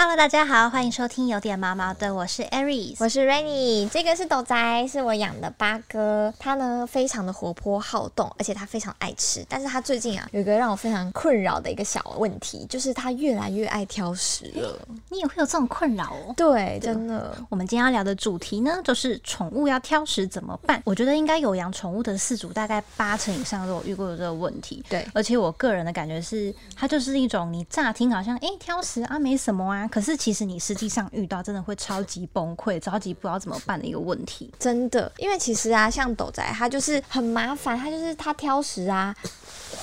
Hello，大家好，欢迎收听有点毛毛的，我是 Aries，我是 Rainy，这个是斗仔，是我养的八哥，它呢非常的活泼好动，而且它非常爱吃，但是它最近啊有一个让我非常困扰的一个小问题，就是它越来越爱挑食了。你也会有这种困扰哦？对，真的。我们今天要聊的主题呢，就是宠物要挑食怎么办？我觉得应该有养宠物的饲主，大概八成以上都有遇过这个问题。对，而且我个人的感觉是，它就是一种你乍听好像哎挑食啊没什么啊。可是其实你实际上遇到真的会超级崩溃、着急不知道怎么办的一个问题，真的。因为其实啊，像斗仔他就是很麻烦，他就是他挑食啊。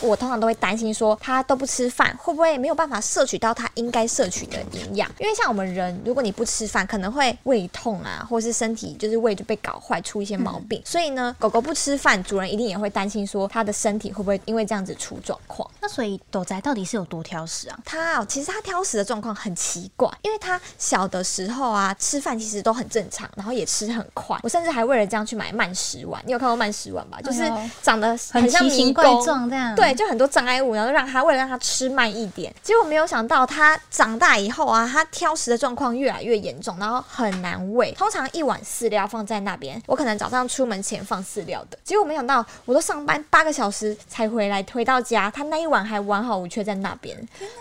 我通常都会担心说他都不吃饭，会不会没有办法摄取到他应该摄取的营养？因为像我们人，如果你不吃饭，可能会胃痛啊，或是身体就是胃就被搞坏，出一些毛病。所以呢，狗狗不吃饭，主人一定也会担心说它的身体会不会因为这样子出状况。那所以斗仔到底是有多挑食啊？它哦其实它挑食的状况很奇怪，因为它小的时候啊，吃饭其实都很正常，然后也吃很快。我甚至还为了这样去买慢食碗，你有看过慢食碗吧？就是长得很像奇形怪状这样。对，就很多障碍物，然后让他为了让他吃慢一点，结果没有想到他长大以后啊，他挑食的状况越来越严重，然后很难喂。通常一碗饲料放在那边，我可能早上出门前放饲料的，结果没想到我都上班八个小时才回来，回到家他那一碗还完好无缺在那边，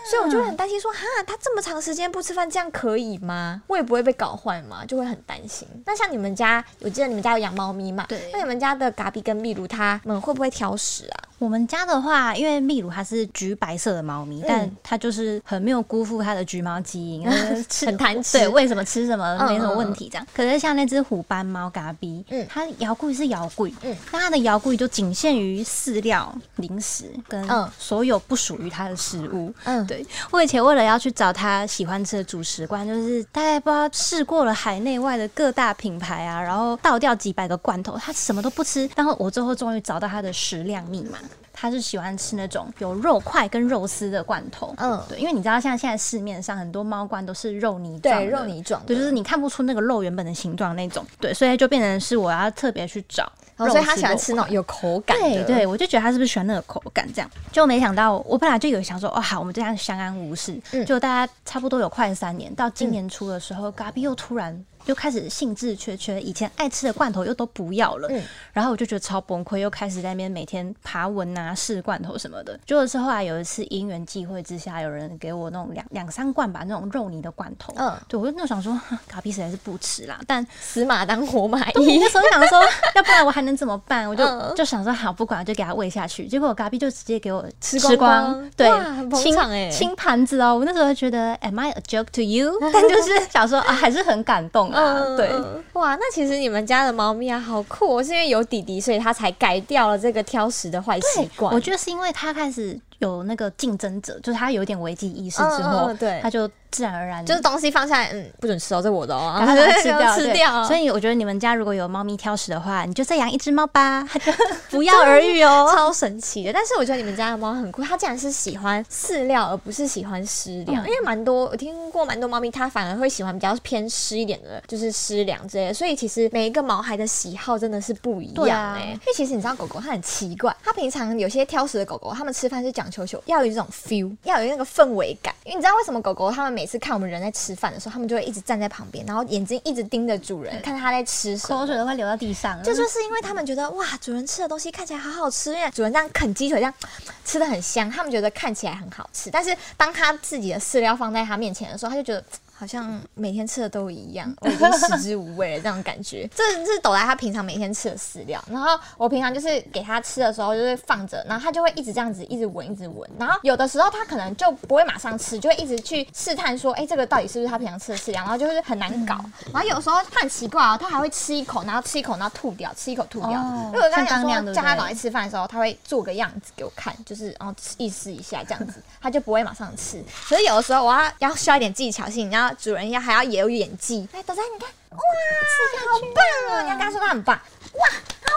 所以我就很担心说，哈，他这么长时间不吃饭，这样可以吗？胃不会被搞坏吗？就会很担心。那像你们家，我记得你们家有养猫咪嘛？对。那你们家的嘎比跟秘鲁，它们会不会挑食啊？我们家的话，因为秘鲁它是橘白色的猫咪，但它就是很没有辜负它的橘猫基因，很贪吃。对，为什么吃什么没什么问题这样。可是像那只虎斑猫嘎比，嗯，它摇柜是摇柜，嗯，那它的摇柜就仅限于饲料、零食跟所有不属于它的食物。嗯，对。我以前为了要去找它喜欢吃的主食罐，就是大概不知道试过了海内外的各大品牌啊，然后倒掉几百个罐头，它什么都不吃。然后我最后终于找到它的食量密码。他是喜欢吃那种有肉块跟肉丝的罐头，嗯，对，因为你知道，像现在市面上很多猫罐都是肉泥状，对，肉泥状，对，就是你看不出那个肉原本的形状那种，对，所以就变成是我要特别去找，所以他喜欢吃那种有口感，对，对，我就觉得他是不是喜欢那个口感，这样。就没想到，我本来就有想说，哦，好，我们这样相安无事，就大家差不多有快三年，到今年初的时候，嘎比又突然。就开始兴致缺缺，以前爱吃的罐头又都不要了，然后我就觉得超崩溃，又开始在那边每天爬文啊试罐头什么的。就是后来有一次因缘际会之下，有人给我那种两两三罐吧那种肉泥的罐头，嗯，对我就那想说，卡比实在是不吃啦，但死马当活马医，那时候想说，要不然我还能怎么办？我就就想说好不管就给他喂下去，结果卡比就直接给我吃光光，对，清清盘子哦。我那时候觉得，Am I a joke to you？但就是想说啊，还是很感动。嗯，对，哇，那其实你们家的猫咪啊，好酷！是因为有弟弟，所以他才改掉了这个挑食的坏习惯。我觉得是因为他开始有那个竞争者，就是他有点危机意识之后，对，他就。自然而然就是东西放下来，嗯，不准吃哦，这我的哦，然后 吃掉吃掉。所以我觉得你们家如果有猫咪挑食的话，你就再养一只猫吧，不药而愈哦，超神奇的。但是我觉得你们家的猫很酷，它竟然是喜欢饲料而不是喜欢湿粮，因为蛮多我听过蛮多猫咪，它反而会喜欢比较偏湿一点的，就是湿粮之类的。所以其实每一个毛孩的喜好真的是不一样哎。因为其实你知道狗狗它很奇怪，它平常有些挑食的狗狗，它们吃饭是讲求求要有这种 feel，要有那个氛围感。因为你知道为什么狗狗它们每每次看我们人在吃饭的时候，它们就会一直站在旁边，然后眼睛一直盯着主人，看它在吃什么，口水都会流到地上。这就是因为它们觉得哇，主人吃的东西看起来好好吃，因为主人这样啃鸡腿这样吃的很香，他们觉得看起来很好吃。但是当他自己的饲料放在他面前的时候，他就觉得。好像每天吃的都一样，我已经食之无味了，这种感觉。这是斗来他平常每天吃的饲料，然后我平常就是给他吃的时候，就是放着，然后他就会一直这样子，一直闻，一直闻。然后有的时候他可能就不会马上吃，就会一直去试探说，哎，这个到底是不是他平常吃的饲料？然后就是很难搞。然后有时候他很奇怪哦，他还会吃一口，然后吃一口，然后吐掉，吃一口吐掉。因为我刚刚讲说，叫他赶快吃饭的时候，他会做个样子给我看，就是然后意思一下这样子，他就不会马上吃。可是有的时候我要要需要一点技巧性，然后主人要还要。也有演技，来，豆仔，你看，哇，好棒哦！你要跟他说他很棒，哇，好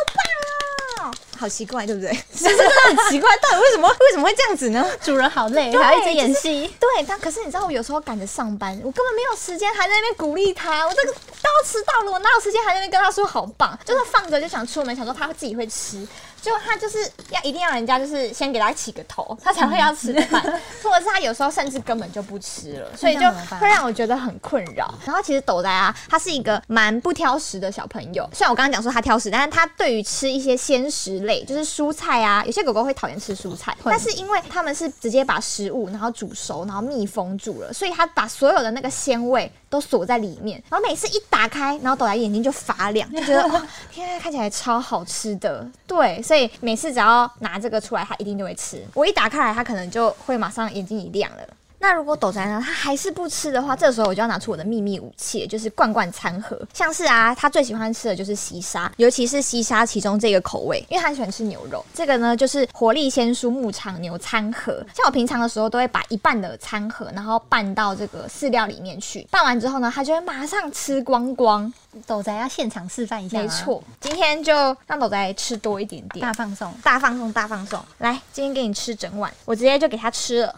棒哦！好奇怪，对不对？真的很奇怪，到底为什么 为什么会这样子呢？主人好累，还要一直演戏。对，但可是你知道，我有时候赶着上班，我根本没有时间还在那边鼓励他。我这个都要吃到了，我哪有时间还在那边跟他说好棒？就是放着就想出门，想说他自己会吃。就他就是要一定要人家就是先给他起个头，他才会要吃饭，或者是他有时候甚至根本就不吃了，所以就会让我觉得很困扰。然后其实斗仔啊，他是一个蛮不挑食的小朋友，虽然我刚刚讲说他挑食，但是他对于吃一些鲜食类，就是蔬菜啊，有些狗狗会讨厌吃蔬菜，但是因为他们是直接把食物然后煮熟，然后密封住了，所以它把所有的那个鲜味都锁在里面，然后每次一打开，然后抖来眼睛就发亮，就觉得 哇，天，看起来超好吃的，对。所以每次只要拿这个出来，它一定就会吃。我一打开来，它可能就会马上眼睛一亮了。那如果斗仔呢，他还是不吃的话，这时候我就要拿出我的秘密武器，就是罐罐餐盒。像是啊，他最喜欢吃的就是西沙，尤其是西沙其中这个口味，因为他喜欢吃牛肉。这个呢，就是活力鲜蔬牧场牛餐盒。像我平常的时候，都会把一半的餐盒，然后拌到这个饲料里面去。拌完之后呢，他就会马上吃光光。斗仔要现场示范一下，没错，今天就让斗仔吃多一点点，大放送，大放送，大放送。来，今天给你吃整碗，我直接就给他吃了。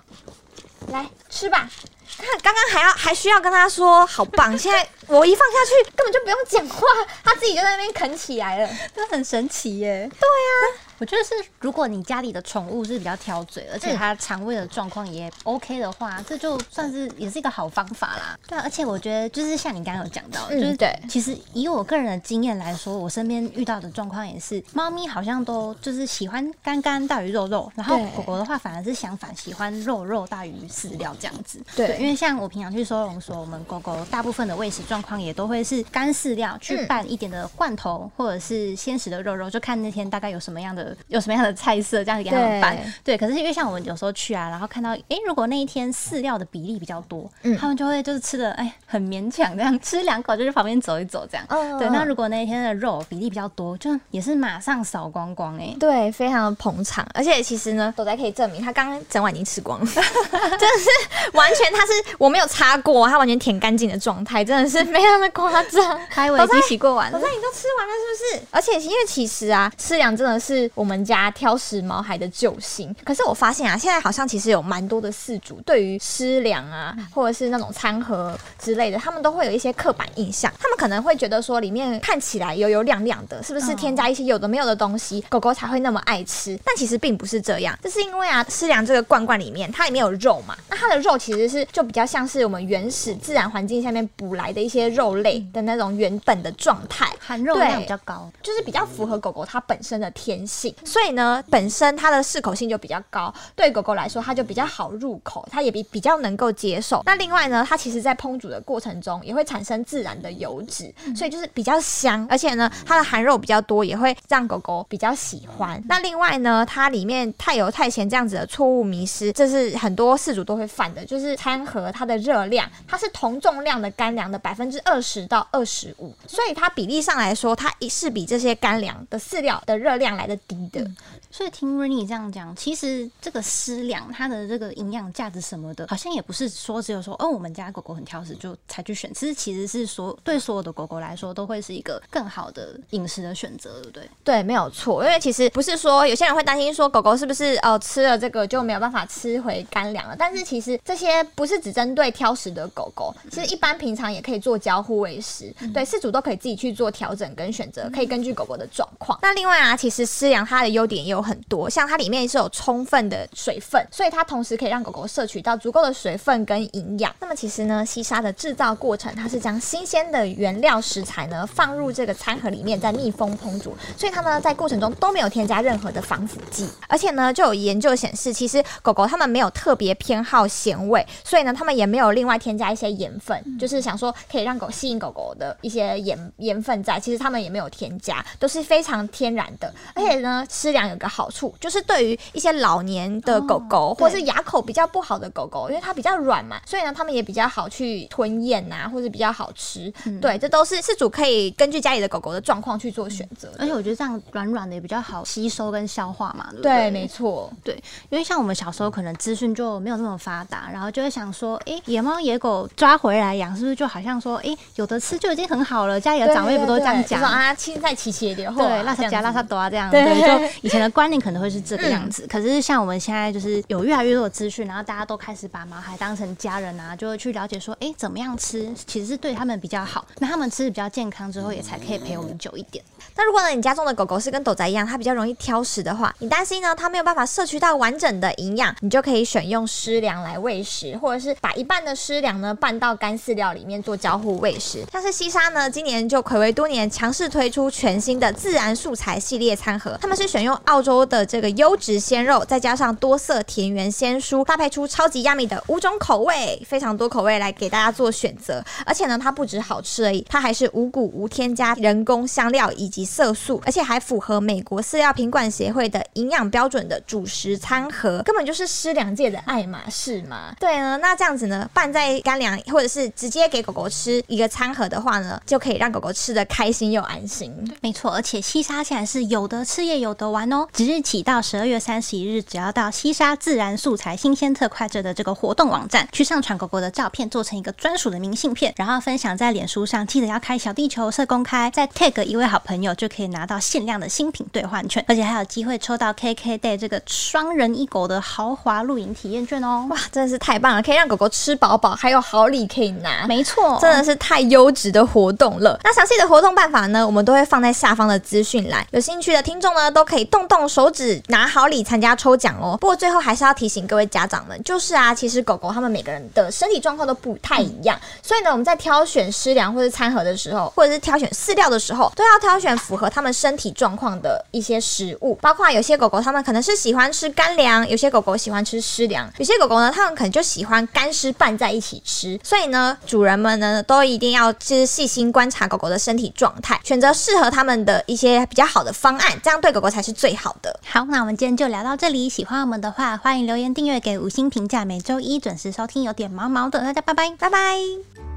来吃吧，看刚刚还要还需要跟他说好棒，现在我一放下去根本就不用讲话，他自己就在那边啃起来了，他很神奇耶。对呀。我觉得是，如果你家里的宠物是比较挑嘴，而且它肠胃的状况也 OK 的话，这就算是也是一个好方法啦。对，而且我觉得就是像你刚刚有讲到，就是对，其实以我个人的经验来说，我身边遇到的状况也是，猫咪好像都就是喜欢干干大于肉肉，然后狗狗的话反而是相反，喜欢肉肉大于饲料这样子。对，因为像我平常去收容所，我们狗狗大部分的喂食状况也都会是干饲料去拌一点的罐头或者是鲜食的肉肉，就看那天大概有什么样的。有什么样的菜色，这样给他们拌。对，可是因为像我们有时候去啊，然后看到，哎，如果那一天饲料的比例比较多，他们就会就是吃的，哎，很勉强这样，吃两口就去旁边走一走这样。对，那如果那一天的肉比例比较多，就也是马上扫光光哎。对，非常的捧场，而且其实呢，都在可以证明他刚刚整碗已经吃光了，真的是完全他是我没有擦过，他完全舔干净的状态，真的是非常的夸张。还以为已洗过完，我说你都吃完了是不是？而且因为其实啊，吃粮真的是我们家挑食毛孩的救星。可是我发现啊，现在好像其实有蛮多的饲主对于湿粮啊，或者是那种餐盒之类的，他们都会有一些刻板印象。他们可能会觉得说，里面看起来油油亮亮的，是不是添加一些有的没有的东西，狗狗才会那么爱吃？但其实并不是这样，这是因为啊，湿粮这个罐罐里面它里面有肉嘛，那它的肉其实是就比较像是我们原始自然环境下面捕来的一些肉类的那种原本的状态，含肉量比较高，就是比较符合狗狗它本身的天性。所以呢。本身它的适口性就比较高，对狗狗来说它就比较好入口，它也比比较能够接受。那另外呢，它其实在烹煮的过程中也会产生自然的油脂，所以就是比较香，而且呢，它的含肉比较多，也会让狗狗比较喜欢。那另外呢，它里面太油太咸这样子的错误迷失，这是很多饲主都会犯的，就是餐盒它的热量，它是同重量的干粮的百分之二十到二十五，所以它比例上来说，它是比这些干粮的饲料的热量来的低的。所以听 Rainy 这样讲，其实这个湿粮它的这个营养价值什么的，好像也不是说只有说哦，我们家狗狗很挑食就才去选。其实其实是说对所有的狗狗来说，都会是一个更好的饮食的选择，对不对？对，没有错。因为其实不是说有些人会担心说狗狗是不是哦吃了这个就没有办法吃回干粮了。但是其实这些不是只针对挑食的狗狗，其实一般平常也可以做交互喂食。对，饲主都可以自己去做调整跟选择，可以根据狗狗的状况。那另外啊，其实湿粮它的优点也有。很多像它里面是有充分的水分，所以它同时可以让狗狗摄取到足够的水分跟营养。那么其实呢，西沙的制造过程，它是将新鲜的原料食材呢放入这个餐盒里面，再密封烹煮，所以它呢在过程中都没有添加任何的防腐剂。而且呢，就有研究显示，其实狗狗它们没有特别偏好咸味，所以呢，它们也没有另外添加一些盐分，就是想说可以让狗吸引狗狗的一些盐盐分在，其实它们也没有添加，都是非常天然的。而且呢，吃粮有个好处就是对于一些老年的狗狗，或者是牙口比较不好的狗狗，因为它比较软嘛，所以呢，它们也比较好去吞咽呐，或者比较好吃。对，这都是饲主可以根据家里的狗狗的状况去做选择。而且我觉得这样软软的也比较好吸收跟消化嘛，对不对？对，没错。对，因为像我们小时候可能资讯就没有那么发达，然后就会想说，哎，野猫野狗抓回来养，是不是就好像说，哎，有的吃就已经很好了？家里的长辈不都这样讲啊？青菜齐齐的，对，拉萨加拉萨多啊，这样对。就以前的观念可能会是这个样子。可是像我们现在就是有越来越多的资讯，然后大家都开始把毛孩当成家人啊，就会去了解说，哎，怎么样吃其实是对他们比较好。那他们吃的比较健康之后，也才可以陪我们久一点。那如果呢，你家中的狗狗是跟斗仔一样，它比较容易挑食的话，你担心呢，它没有办法摄取到完整的营养，你就可以选用湿粮来喂食，或者是把一半的湿粮呢拌到干饲料里面做交互喂食。像是西沙呢，今年就暌违多年，强势推出全新的自然素材系列餐盒，他们是选用澳洲的这个优质鲜肉，再加上多色田园鲜蔬，搭配出超级亚米的五种口味，非常多口味来给大家做选择。而且呢，它不止好吃而已，它还是无谷无添加人工香料以及色素，而且还符合美国饲料品管协会的营养标准的主食餐盒，根本就是湿粮界的爱马仕嘛。对呢，那这样子呢，拌在干粮或者是直接给狗狗吃一个餐盒的话呢，就可以让狗狗吃的开心又安心。没错，而且西沙现在是有的吃也有的玩哦。即日起到十二月三十一日，只要到西沙自然素材新鲜特快这的这个活动网站去上传狗狗的照片，做成一个专属的明信片，然后分享在脸书上，记得要开小地球社公开，再 tag 一位好朋友，就可以拿到限量的新品兑换券，而且还有机会抽到 KK Day 这个双人一狗的豪华露营体验券哦！哇，真的是太棒了，可以让狗狗吃饱饱，还有好礼可以拿。没错，真的是太优质的活动了。那详细的活动办法呢，我们都会放在下方的资讯栏，有兴趣的听众呢，都可以动动手指拿好礼参加抽奖哦。不过最后还是要提醒各位家长们，就是啊，其实狗狗它们每个人的身体状况都不太一样，所以呢，我们在挑选湿粮或者餐盒的时候，或者是挑选饲料的时候，都要挑选符合它们身体状况的一些食物。包括有些狗狗它们可能是喜欢吃干粮，有些狗狗喜欢吃湿粮，有些狗狗呢，它们可能就喜欢干湿拌在一起吃。所以呢，主人们呢都一定要就是细心观察狗狗的身体状态，选择适合它们的一些比较好的方案，这样对狗狗狗才是最好的。好，那我们今天就聊到这里。喜欢我们的话，欢迎留言订阅给五星评价，每周一准时收听。有点毛毛的，大家拜拜，拜拜。